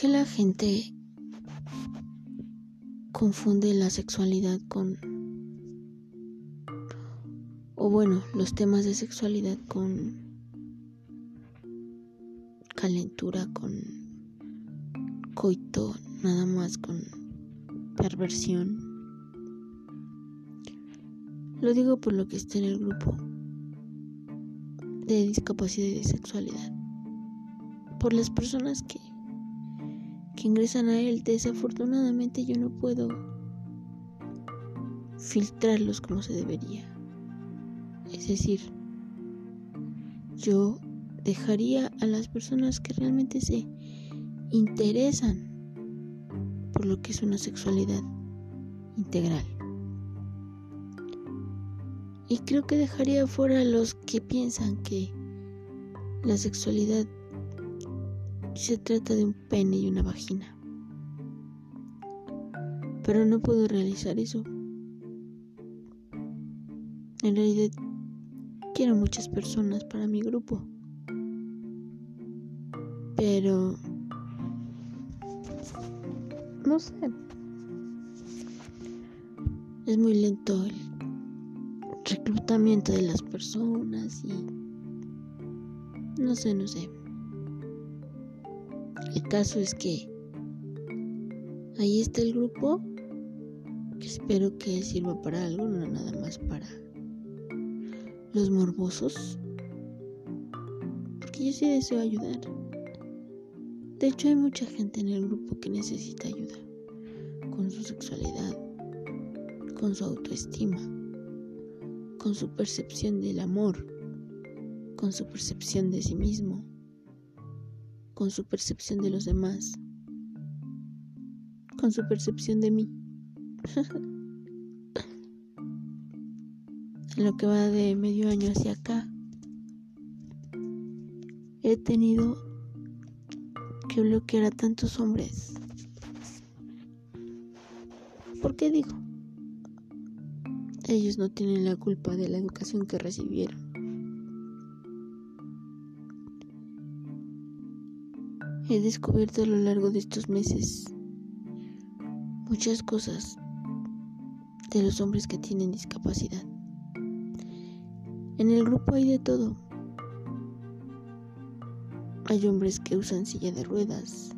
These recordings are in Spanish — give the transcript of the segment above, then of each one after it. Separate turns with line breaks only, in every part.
qué la gente confunde la sexualidad con... o bueno, los temas de sexualidad con calentura, con coito, nada más con perversión. Lo digo por lo que está en el grupo de discapacidad y de sexualidad. Por las personas que, que ingresan a él, desafortunadamente yo no puedo filtrarlos como se debería. Es decir, yo dejaría a las personas que realmente se interesan por lo que es una sexualidad integral. Y creo que dejaría fuera a los que piensan que la sexualidad se trata de un pene y una vagina. Pero no puedo realizar eso. En realidad quiero muchas personas para mi grupo. Pero no sé. Es muy lento el reclutamiento de las personas y no sé, no sé. El caso es que ahí está el grupo que espero que sirva para algo, no nada más para los morbosos. Porque yo sí deseo ayudar. De hecho, hay mucha gente en el grupo que necesita ayuda con su sexualidad, con su autoestima, con su percepción del amor, con su percepción de sí mismo, con su percepción de los demás, con su percepción de mí. en lo que va de medio año hacia acá, he tenido que bloquear a tantos hombres. ¿Por qué digo? Ellos no tienen la culpa de la educación que recibieron. He descubierto a lo largo de estos meses muchas cosas de los hombres que tienen discapacidad. En el grupo hay de todo. Hay hombres que usan silla de ruedas.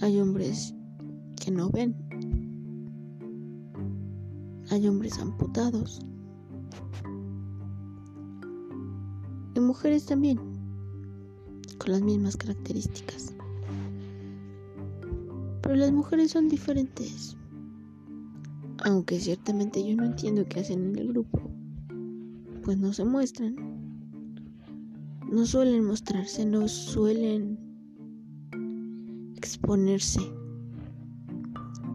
Hay hombres que no ven. Hay hombres amputados. Y mujeres también, con las mismas características. Pero las mujeres son diferentes. Aunque ciertamente yo no entiendo qué hacen en el grupo, pues no se muestran no suelen mostrarse, no suelen exponerse.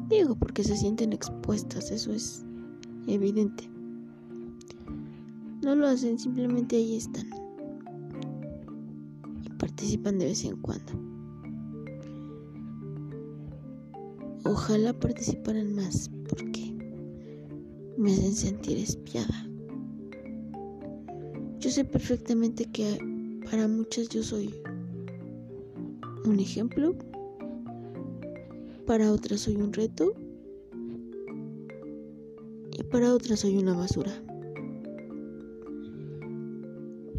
Digo porque se sienten expuestas, eso es evidente. No lo hacen, simplemente ahí están. Participan de vez en cuando. Ojalá participaran más porque me hacen sentir espiada. Yo sé perfectamente que para muchas yo soy un ejemplo, para otras soy un reto y para otras soy una basura.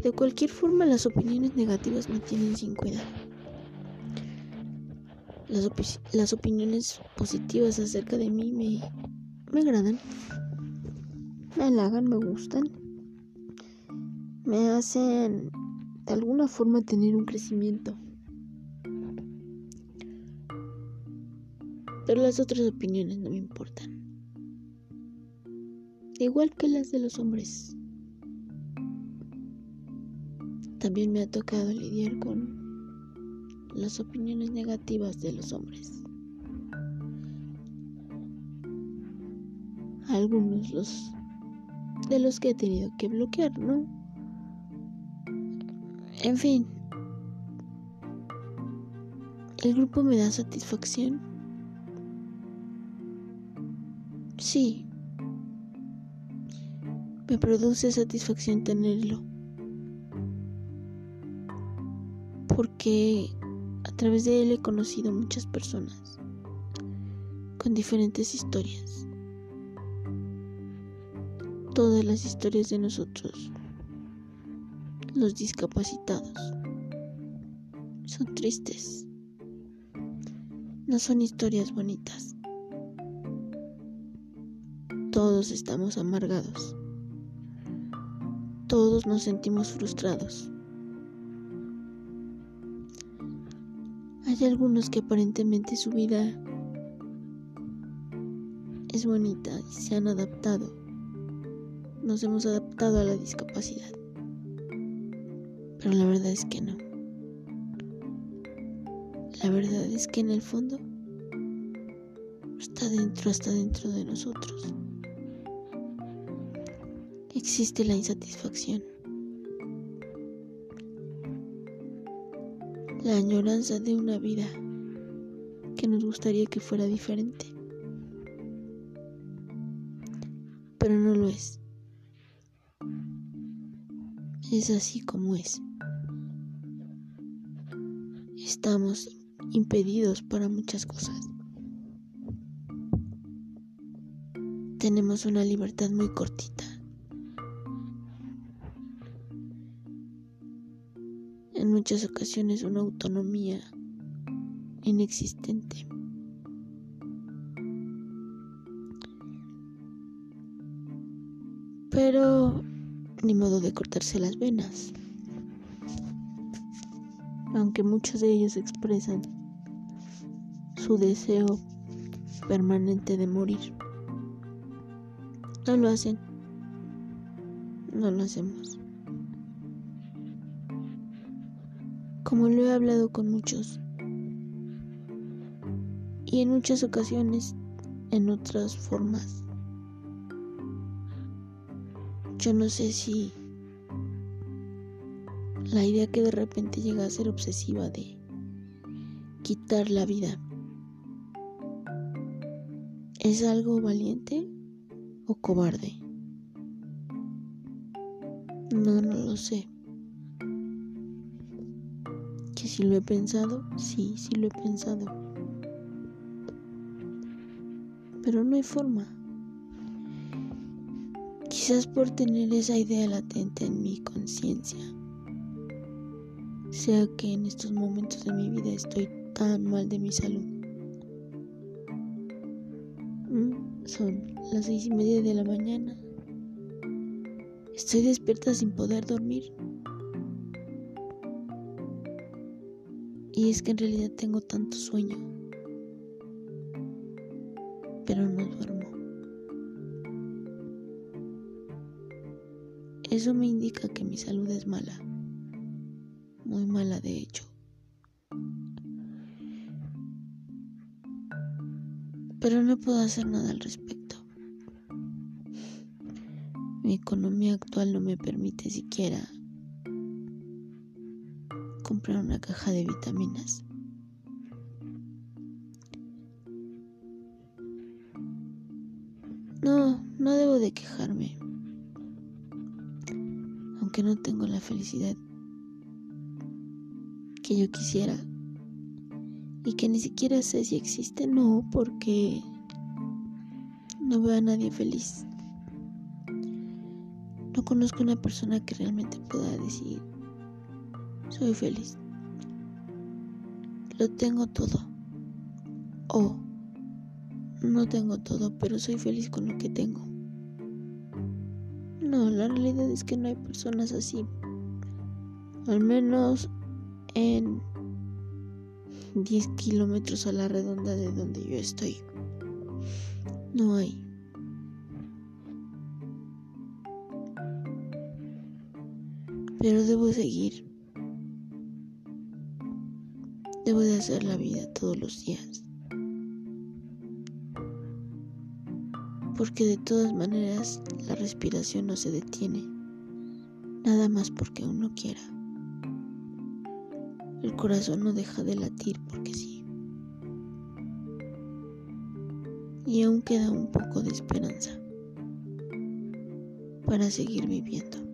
De cualquier forma las opiniones negativas me tienen sin cuidado. Las, opiniones positivas acerca de mí me, me agradan, me halagan, me gustan, me hacen de alguna forma tener un crecimiento. Pero las otras opiniones no me importan. Igual que las de los hombres. También me ha tocado lidiar con las opiniones negativas de los hombres. Algunos los de los que he tenido que bloquear, ¿no? En fin, ¿el grupo me da satisfacción? Sí, me produce satisfacción tenerlo. Porque a través de él he conocido muchas personas con diferentes historias. Todas las historias de nosotros, los discapacitados, son tristes. No son historias bonitas. Todos estamos amargados. Todos nos sentimos frustrados. Hay algunos que aparentemente su vida es bonita y se han adaptado. Nos hemos adaptado a la discapacidad. Pero la verdad es que no. La verdad es que en el fondo está dentro, hasta dentro de nosotros. Existe la insatisfacción. La añoranza de una vida que nos gustaría que fuera diferente. Pero no lo es. Es así como es. Estamos impedidos para muchas cosas. Tenemos una libertad muy cortita. Muchas ocasiones una autonomía inexistente. Pero ni modo de cortarse las venas aunque muchos de ellos expresan su deseo permanente de morir. No lo hacen. No lo hacemos. Como lo he hablado con muchos. Y en muchas ocasiones en otras formas. Yo no sé si la idea que de repente llega a ser obsesiva de quitar la vida. ¿Es algo valiente o cobarde? No, no lo sé. Que si lo he pensado, sí, sí lo he pensado. Pero no hay forma. Quizás por tener esa idea latente en mi conciencia sea que en estos momentos de mi vida estoy tan mal de mi salud. Mm, son las seis y media de la mañana. Estoy despierta sin poder dormir. Y es que en realidad tengo tanto sueño. Pero no duermo. Eso me indica que mi salud es mala muy mala de hecho. Pero no puedo hacer nada al respecto. Mi economía actual no me permite siquiera comprar una caja de vitaminas. No, no debo de quejarme. Aunque no tengo la felicidad que yo quisiera y que ni siquiera sé si existe, no, porque no veo a nadie feliz. No conozco una persona que realmente pueda decir, soy feliz. Lo tengo todo. O no tengo todo, pero soy feliz con lo que tengo. No, la realidad es que no hay personas así. Al menos en 10 kilómetros a la redonda de donde yo estoy. No hay. Pero debo seguir. Debo de hacer la vida todos los días. Porque de todas maneras la respiración no se detiene. Nada más porque uno quiera. El corazón no deja de latir porque sí. Y aún queda un poco de esperanza para seguir viviendo.